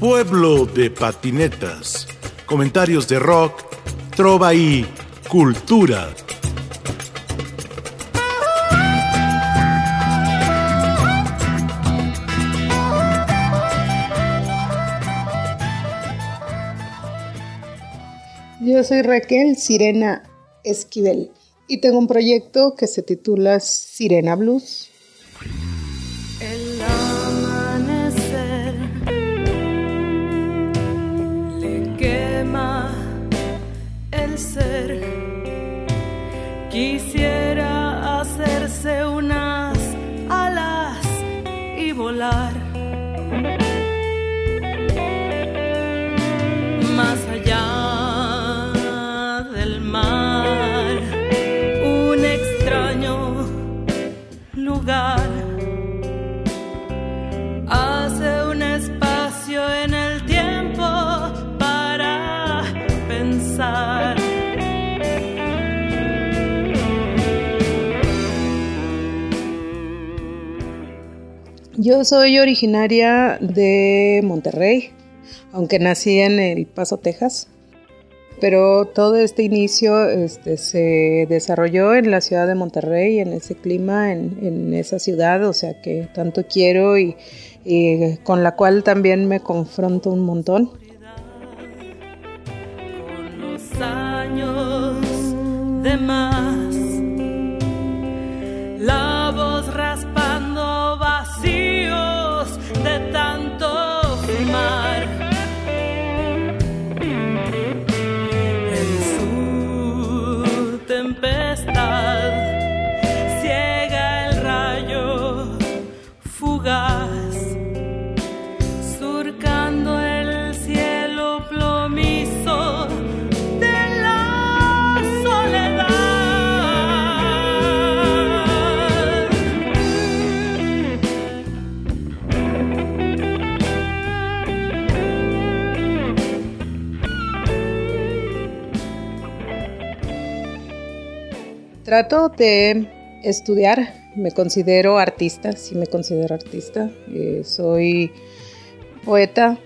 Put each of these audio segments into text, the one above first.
Pueblo de patinetas. Comentarios de rock, trova y cultura. Yo soy Raquel Sirena Esquivel y tengo un proyecto que se titula Sirena Blues. Quisiera Yo soy originaria de Monterrey, aunque nací en El Paso, Texas. Pero todo este inicio este, se desarrolló en la ciudad de Monterrey, en ese clima, en, en esa ciudad, o sea que tanto quiero y, y con la cual también me confronto un montón. Con los años de más, Trato de estudiar, me considero artista, sí me considero artista. Eh, soy poeta,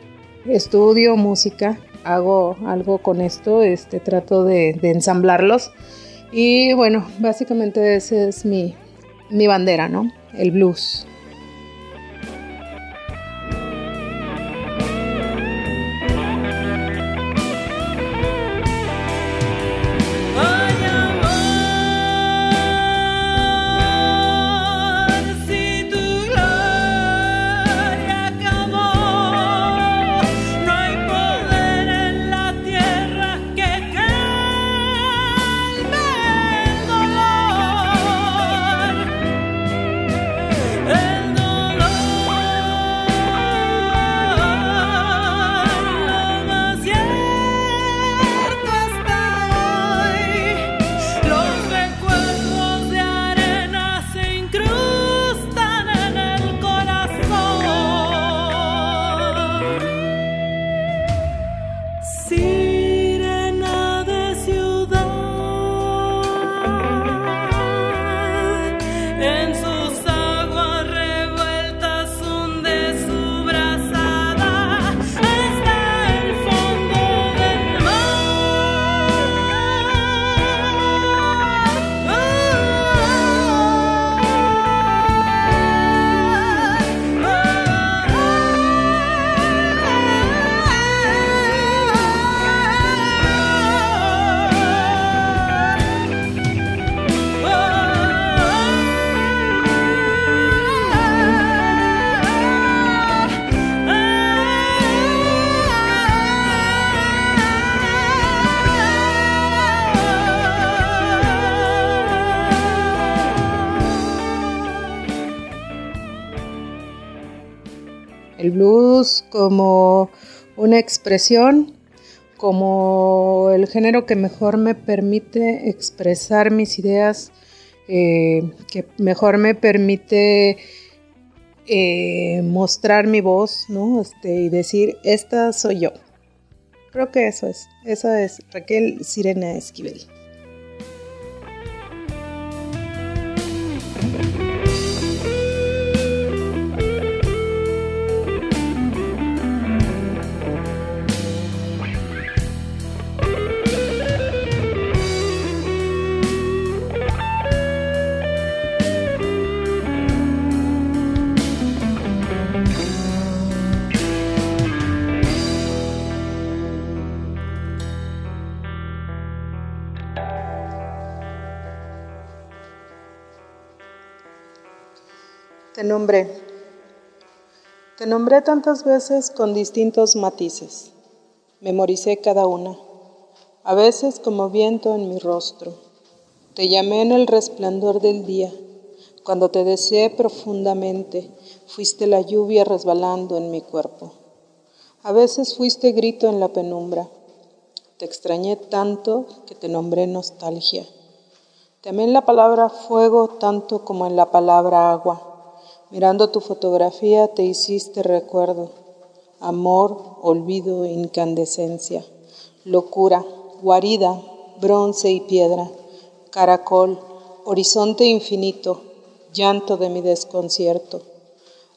estudio música, hago algo con esto, este, trato de, ensamblarlos. Y bueno, básicamente esa es mi, mi bandera, ¿no? El blues. El blues como una expresión, como el género que mejor me permite expresar mis ideas, eh, que mejor me permite eh, mostrar mi voz, ¿no? Este, y decir, esta soy yo. Creo que eso es. Esa es Raquel Sirena Esquivel. Te nombré. Te nombré tantas veces con distintos matices. Memoricé cada una, a veces como viento en mi rostro. Te llamé en el resplandor del día. Cuando te deseé profundamente, fuiste la lluvia resbalando en mi cuerpo. A veces fuiste grito en la penumbra. Te extrañé tanto que te nombré nostalgia. En la palabra fuego tanto como en la palabra agua. Mirando tu fotografía te hiciste recuerdo, amor, olvido, incandescencia, locura, guarida, bronce y piedra, caracol, horizonte infinito, llanto de mi desconcierto.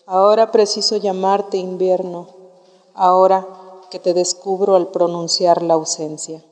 Ahora preciso llamarte invierno, ahora que te descubro al pronunciar la ausencia.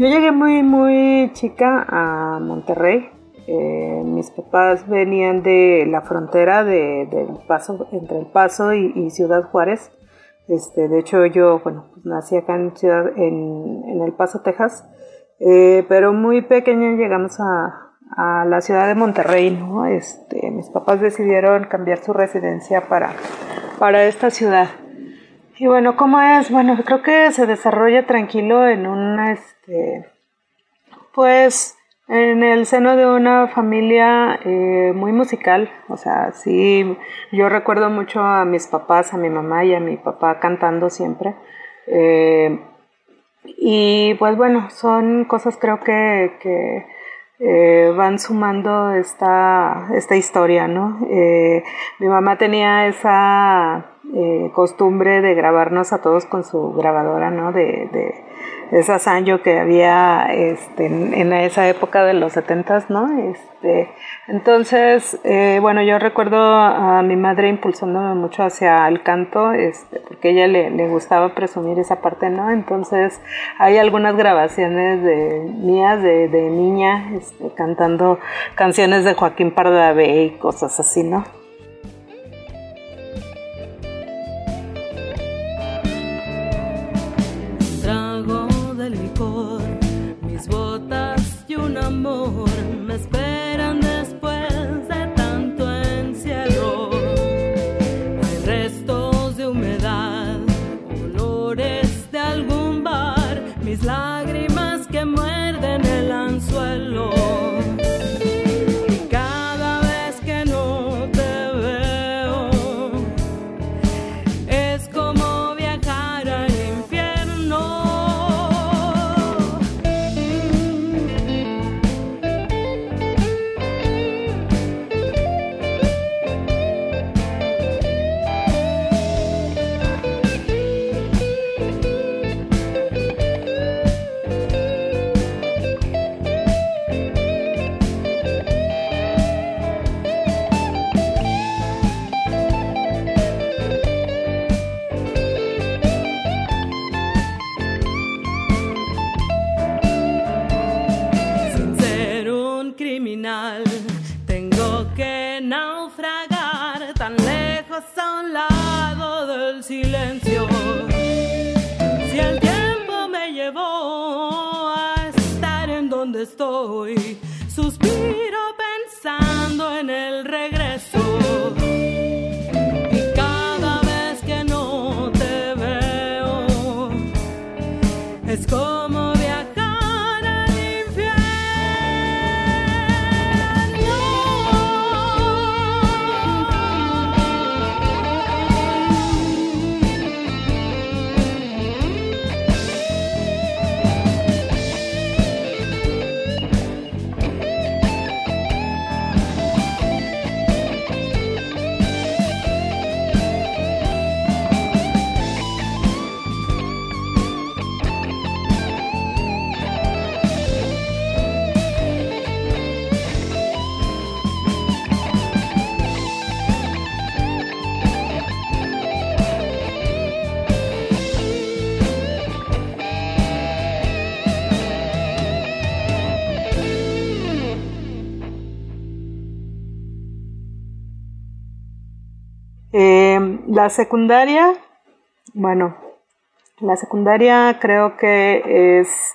Yo llegué muy, muy chica a Monterrey. Eh, mis papás venían de la frontera de, paso, entre El Paso y, Ciudad Juárez. Este, de hecho, yo, bueno, pues nací acá en, Ciudad, en, El Paso, Texas. Eh, pero muy pequeña llegamos a, a la ciudad de Monterrey, ¿no? Este, mis papás decidieron cambiar su residencia para, para esta ciudad. Y bueno, ¿cómo es? Bueno, creo que se desarrolla tranquilo en una, este, pues, en el seno de una familia eh, muy musical. O sea, sí, yo recuerdo mucho a mis papás, a mi mamá y a mi papá cantando siempre. Eh, y pues bueno, son cosas creo que, que eh, van sumando esta, esta historia, ¿no? mi mamá tenía esa eh, costumbre de grabarnos a todos con su grabadora, ¿no? De, de esa Sanyo que había este, en, esa época de los setentas, ¿no? Este, entonces, eh, bueno, yo recuerdo a mi madre impulsándome mucho hacia el canto, este, porque ella le, le, gustaba presumir esa parte, ¿no? Entonces, hay algunas grabaciones de mías de, de niña, este, cantando canciones de Joaquín Pardavé y cosas así, ¿no? tengo que naufragar tan lejos a un lado del silencio. Si el tiempo me llevó a estar en donde estoy, suspiro pensando en el regreso. La secundaria, bueno, la secundaria creo que es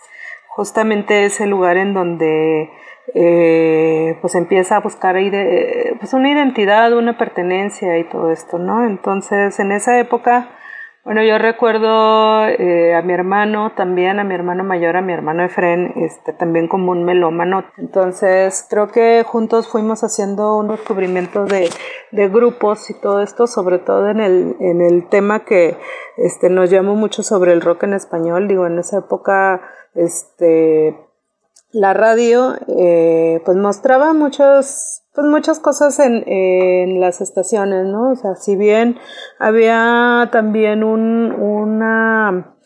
justamente ese lugar en donde eh, pues empieza a buscar pues una identidad, una pertenencia y todo esto, ¿no? Entonces, en esa época, bueno, yo recuerdo eh, a mi hermano también, a mi hermano mayor, a mi hermano Efren, este, también como un melómano. Entonces, creo que juntos fuimos haciendo un descubrimiento de, de grupos y todo esto, sobre todo en el, en el tema que este, nos llamó mucho sobre el rock en español. Digo, en esa época, este, la radio eh, pues mostraba muchos pues muchas cosas en, en, las estaciones, ¿no? O sea, si bien había también un, una,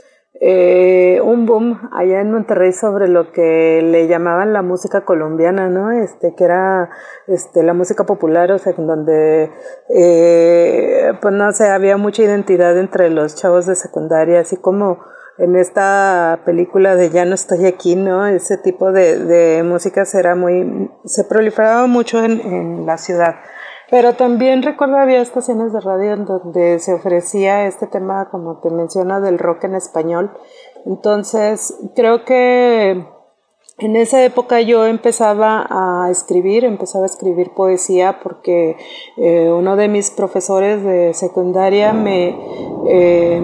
eh, un boom allá en Monterrey sobre lo que le llamaban la música colombiana, ¿no? Este, que era este, la música popular, o sea, donde, eh, pues no sé, había mucha identidad entre los chavos de secundaria, así como en esta película de Ya no estoy aquí, ¿no? Ese tipo de, de música era muy, se proliferaba mucho en, en la ciudad. Pero también recuerdo había estaciones de radio en donde se ofrecía este tema, como te menciona, del rock en español. Entonces, creo que en esa época yo empezaba a escribir, empezaba a escribir poesía porque eh, uno de mis profesores de secundaria me eh,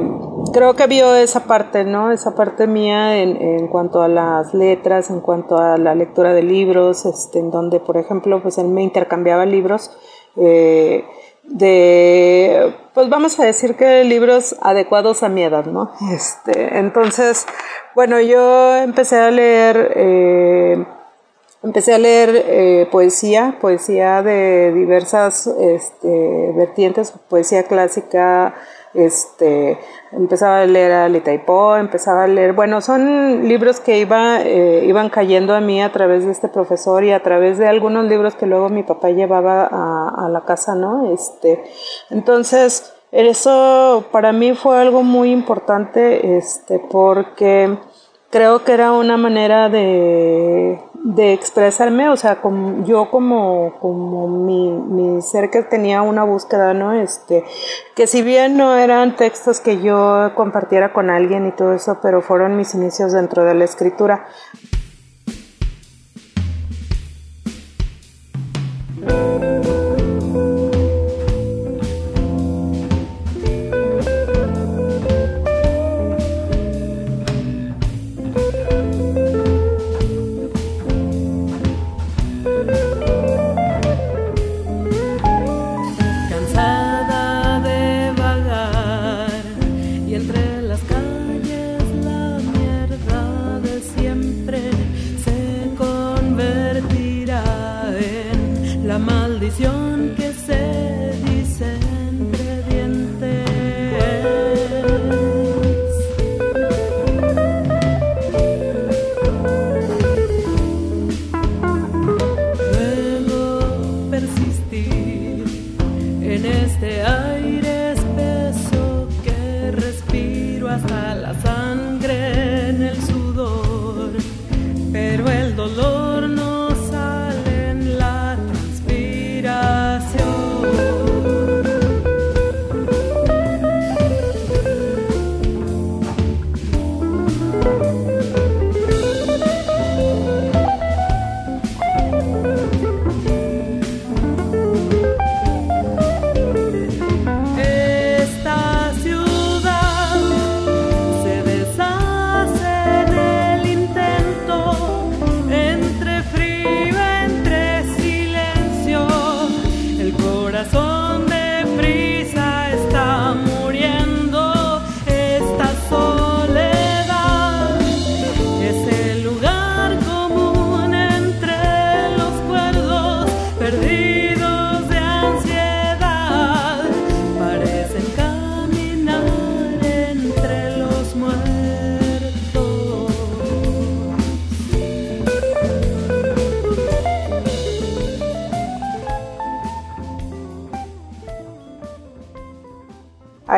creo que vio esa parte, ¿no? Esa parte mía en, en, cuanto a las letras, en cuanto a la lectura de libros, este, en donde, por ejemplo, pues él me intercambiaba libros. Eh, de, pues vamos a decir que libros adecuados a mi edad, ¿no? Este, entonces, bueno, yo empecé a leer, eh, empecé a leer eh, poesía, poesía de diversas este, vertientes, poesía clásica, este, empezaba a leer a Litaipó, empezaba a leer, bueno, son libros que iba, eh, iban cayendo a mí a través de este profesor y a través de algunos libros que luego mi papá llevaba a, a la casa, ¿no? Este, entonces, eso para mí fue algo muy importante, este, porque creo que era una manera de, de expresarme, o sea, como, yo como, como mi, mi, ser que tenía una búsqueda, ¿no? Este, que si bien no eran textos que yo compartiera con alguien y todo eso, pero fueron mis inicios dentro de la escritura.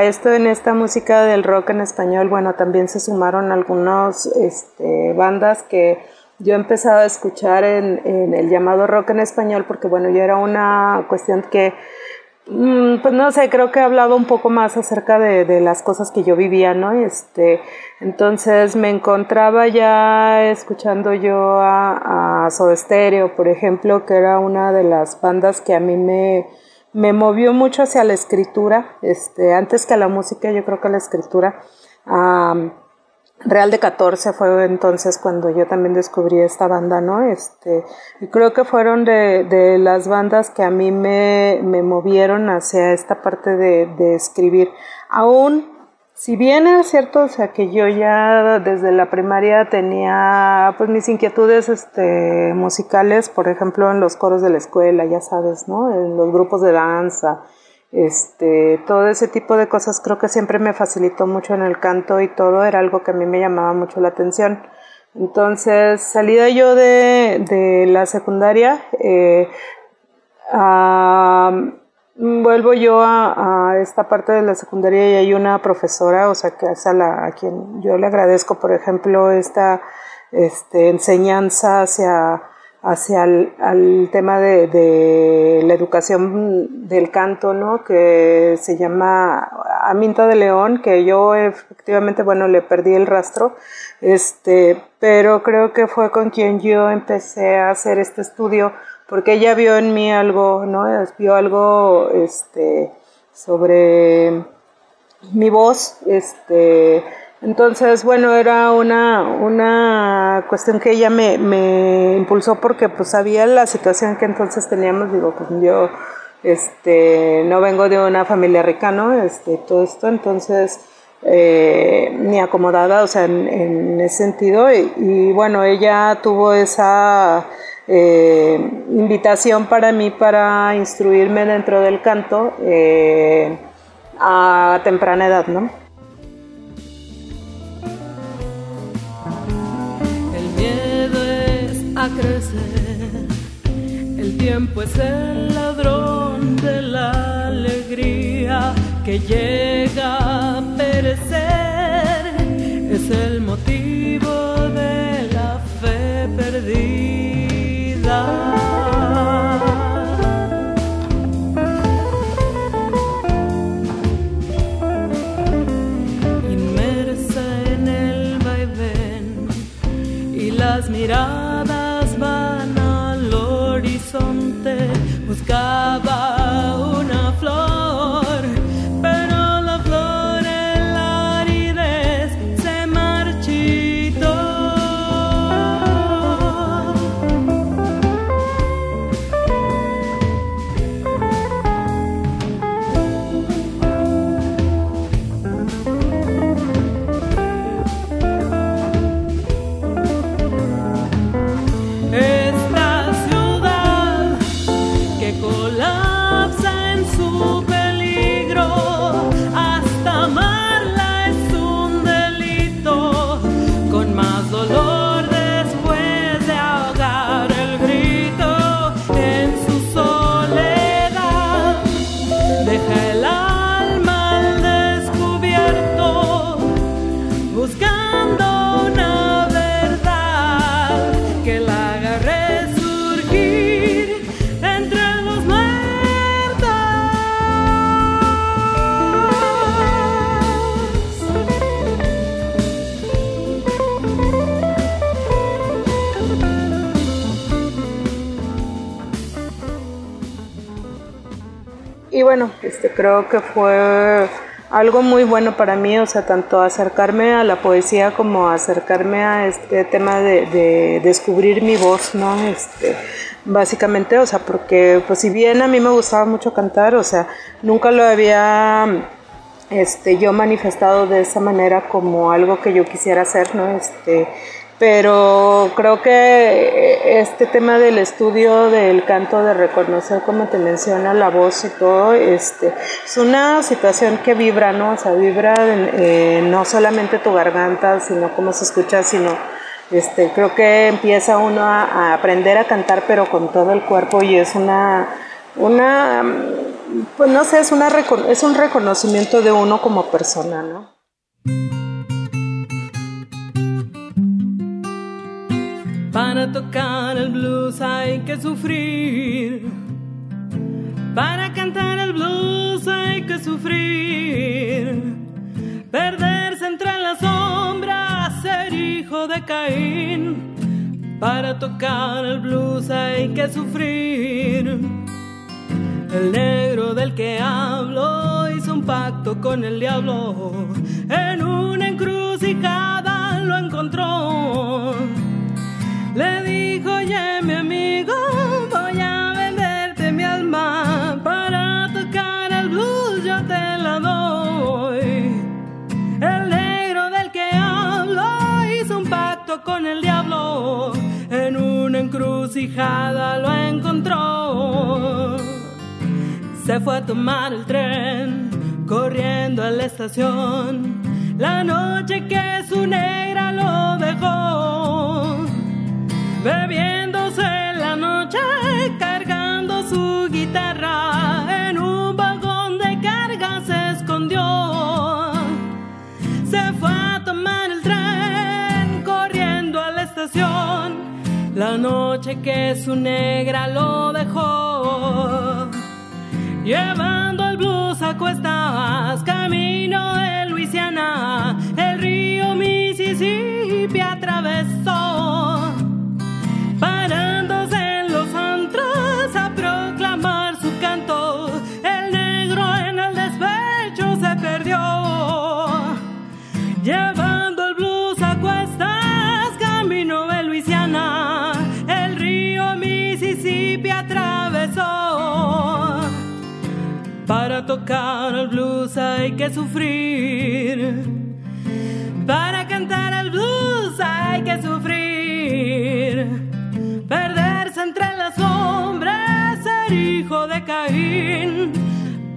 Esto en esta música del rock en español, bueno, también se sumaron algunas este, bandas que yo empezaba a escuchar en, en, el llamado rock en español, porque bueno, ya era una cuestión que Mm, pues no sé, creo que hablaba un poco más acerca de, de, las cosas que yo vivía, ¿no? Este, entonces me encontraba ya escuchando yo a, a por ejemplo, que era una de las bandas que a mí me, me movió mucho hacia la escritura, este, antes que a la música, yo creo que la escritura. Real de 14 fue entonces cuando yo también descubrí esta banda, ¿no? Este, y creo que fueron de, de las bandas que a mí me, me movieron hacia esta parte de, de, escribir. Aún, si bien es cierto, o sea, que yo ya desde la primaria tenía, pues, mis inquietudes, este, musicales, por ejemplo, en los coros de la escuela, ya sabes, ¿no? En los grupos de danza, este, todo ese tipo de cosas creo que siempre me facilitó mucho en el canto y todo era algo que a mí me llamaba mucho la atención. Entonces, salida yo de, de la secundaria, eh, vuelvo yo a, esta parte de la secundaria y hay una profesora, o sea, que es a, la, a quien yo le agradezco, por ejemplo, esta este, enseñanza hacia hacia el al tema de, de, la educación del canto, ¿no? Que se llama Aminta de León, que yo efectivamente, bueno, le perdí el rastro, este, pero creo que fue con quien yo empecé a hacer este estudio, porque ella vio en mí algo, ¿no? Vio algo, este, sobre mi voz, este, entonces, bueno, era una, una cuestión que ella me, me impulsó porque pues sabía la situación que entonces teníamos, digo, pues yo este, no vengo de una familia rica, ¿no? Este, todo esto, entonces, eh, ni acomodada, o sea, en, en ese sentido, y, y, bueno, ella tuvo esa eh, invitación para mí para instruirme dentro del canto eh, a temprana edad, ¿no? crecer. El tiempo es el ladrón de la alegría que llega Es el motivo de la fe perdida. Inmersa en el vaivén y las miradas buscaba este, creo que fue algo muy bueno para mí, o sea, tanto acercarme a la poesía como acercarme a este tema de, de descubrir mi voz, ¿no? Este, básicamente, o sea, porque pues si bien a mí me gustaba mucho cantar, o sea, nunca lo había este, yo manifestado de esa manera como algo que yo quisiera hacer, ¿no? Este, pero creo que este tema del estudio del canto, de reconocer, como te menciona, la voz y todo, este, es una situación que vibra, ¿no? O sea, vibra eh, no solamente tu garganta, sino cómo se escucha, sino este, creo que empieza uno a, a aprender a cantar, pero con todo el cuerpo y es una, una, pues no sé, es, una, es un reconocimiento de uno como persona, ¿no? Para tocar el blues hay que sufrir. Para cantar el blues que sufrir. Perderse entre las sombras, ser hijo de Caín. Para tocar el blues hay que sufrir. El negro del que hablo hizo un pacto con el diablo. En una encrucijada lo encontró. Le dijo, oye mi amigo, voy a venderte mi alma. Para tocar el blues yo te la doy. El negro del que hablo hizo un pacto con el diablo. En una encrucijada lo encontró. Se fue a tomar el tren, corriendo a la estación. La noche que su negra lo dejó. Bebiéndose la noche, cargando su guitarra. En un vagón de carga se escondió. Se fue a tomar el tren, corriendo a la estación. La noche que su negra lo dejó. Llevando el blues a cuestas, camino de Luisiana, tocar el blues hay que sufrir. Para cantar el blues hay que sufrir. Perderse entre las sombras, ser hijo de Caín.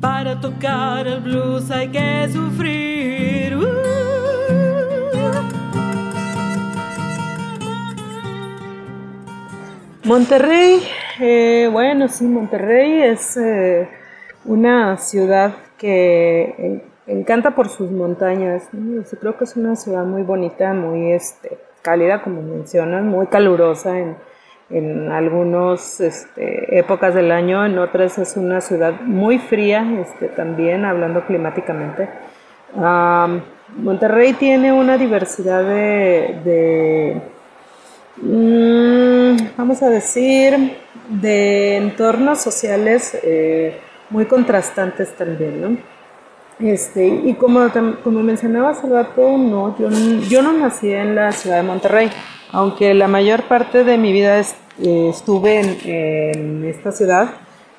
Para tocar el blues hay que sufrir. Monterrey, eh, bueno, sí, Monterrey es eh, una ciudad que encanta por sus montañas. creo que es una ciudad muy bonita, muy este, cálida, como mencionas, muy calurosa en, en algunas este, épocas del año, en otras es una ciudad muy fría, este, también hablando climáticamente. Am, Monterrey tiene una diversidad de, de Mm, vamos a decir, de entornos sociales eh, muy contrastantes también, ¿no? Este, y como, como mencionaba hace rato, no, yo, yo no nací en la ciudad de Monterrey, aunque la mayor parte de mi vida es- eh, estuve en, en esta ciudad.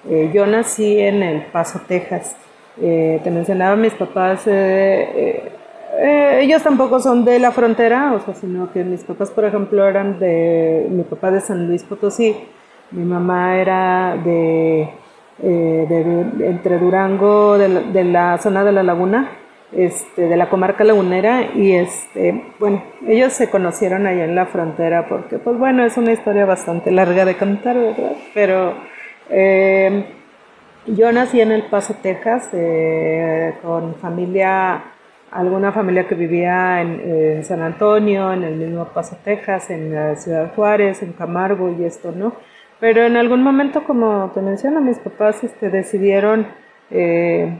eh, yo nací en El Paso, Texas. Eh, te mencionaba mis papás, eh, eh, eh, ellos tampoco son de la frontera, o sea, sino que mis papás, por ejemplo, eran de, mi papá de San Luis Potosí, mi mamá era de, eh, de entre Durango, de la, de la zona de la laguna, este, de la comarca lagunera, y este, bueno, ellos se conocieron allá en la frontera, porque, pues bueno, es una historia bastante larga de contar, ¿verdad? Pero eh, yo nací en El Paso, Texas, eh, con familia, alguna familia que vivía en, San Antonio, en el mismo Paso, Texas, en la Ciudad Juárez, en Camargo y esto, ¿no? Pero en algún momento, como te menciono, mis papás este, decidieron, eh,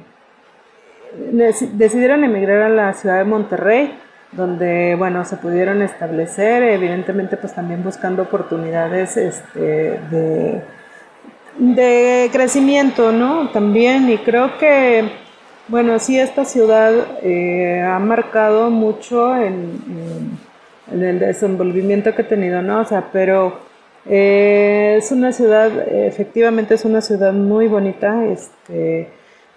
deci- decidieron emigrar a la ciudad de Monterrey, donde, bueno, se pudieron establecer, evidentemente, pues también buscando oportunidades este, de de crecimiento, ¿no? También, y creo que, bueno, sí, esta ciudad eh, ha marcado mucho en, en- el desenvolvimiento que he tenido, ¿no? O sea, pero eh, es una ciudad, efectivamente es una ciudad muy bonita, este,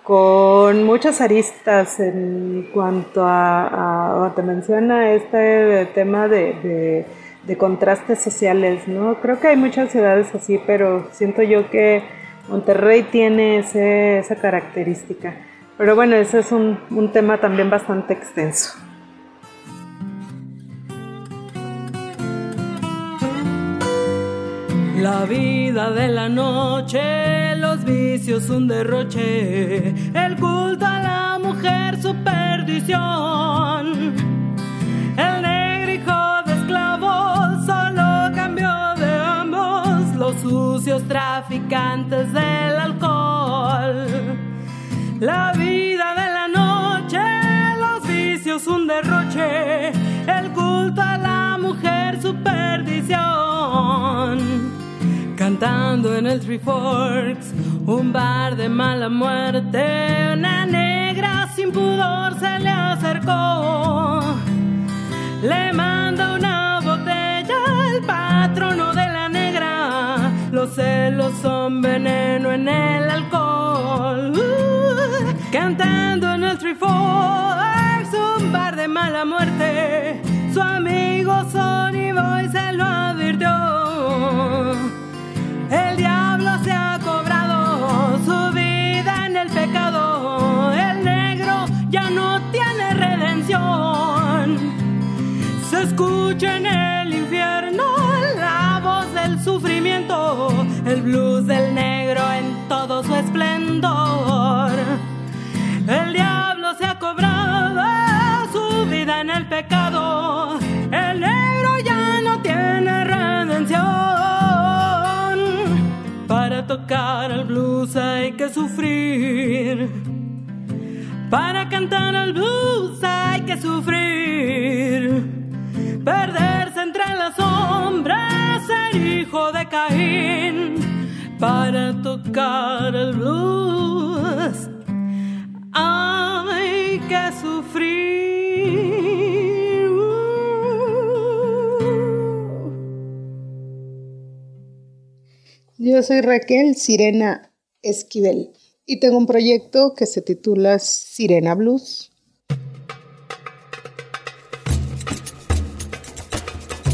con muchas aristas en cuanto a, a- te menciona este tema de, de- de contrastes sociales, ¿no? Creo que hay muchas ciudades así, pero siento yo que Monterrey tiene ese- esa característica. Pero bueno, ese es un, un tema también bastante extenso. La vida de la noche, los vicios un derroche, el culto a la mujer su perdición. El negro hijo de esclavos solo cambió de ambos los sucios traficantes del alcohol. La vida de la noche, los vicios un derroche, el culto a la mujer su perdición. Cantando en el Three Forks, un bar de mala muerte, una negra sin pudor se le acercó. Le manda una botella al patrono de la negra. Los celos son veneno en el alcohol. Uh, cantando en el Three Forks, un bar de mala muerte. Su amigo Sonny Boy se lo advirtió. Sufrimiento, el blues del negro en todo su esplendor. El diablo se ha cobrado su vida en el pecado. El negro ya no tiene redención. Para tocar el blues hay que sufrir. Para cantar el blues hay que sufrir. Perderse entre las sombras, ser hijo de Caín. Para tocar el blues hay que sufrir. Yo soy Raquel Sirena Esquivel y tengo un proyecto que se titula Sirena Blues.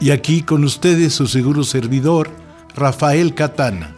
Y aquí con ustedes su seguro servidor, Rafael Catana.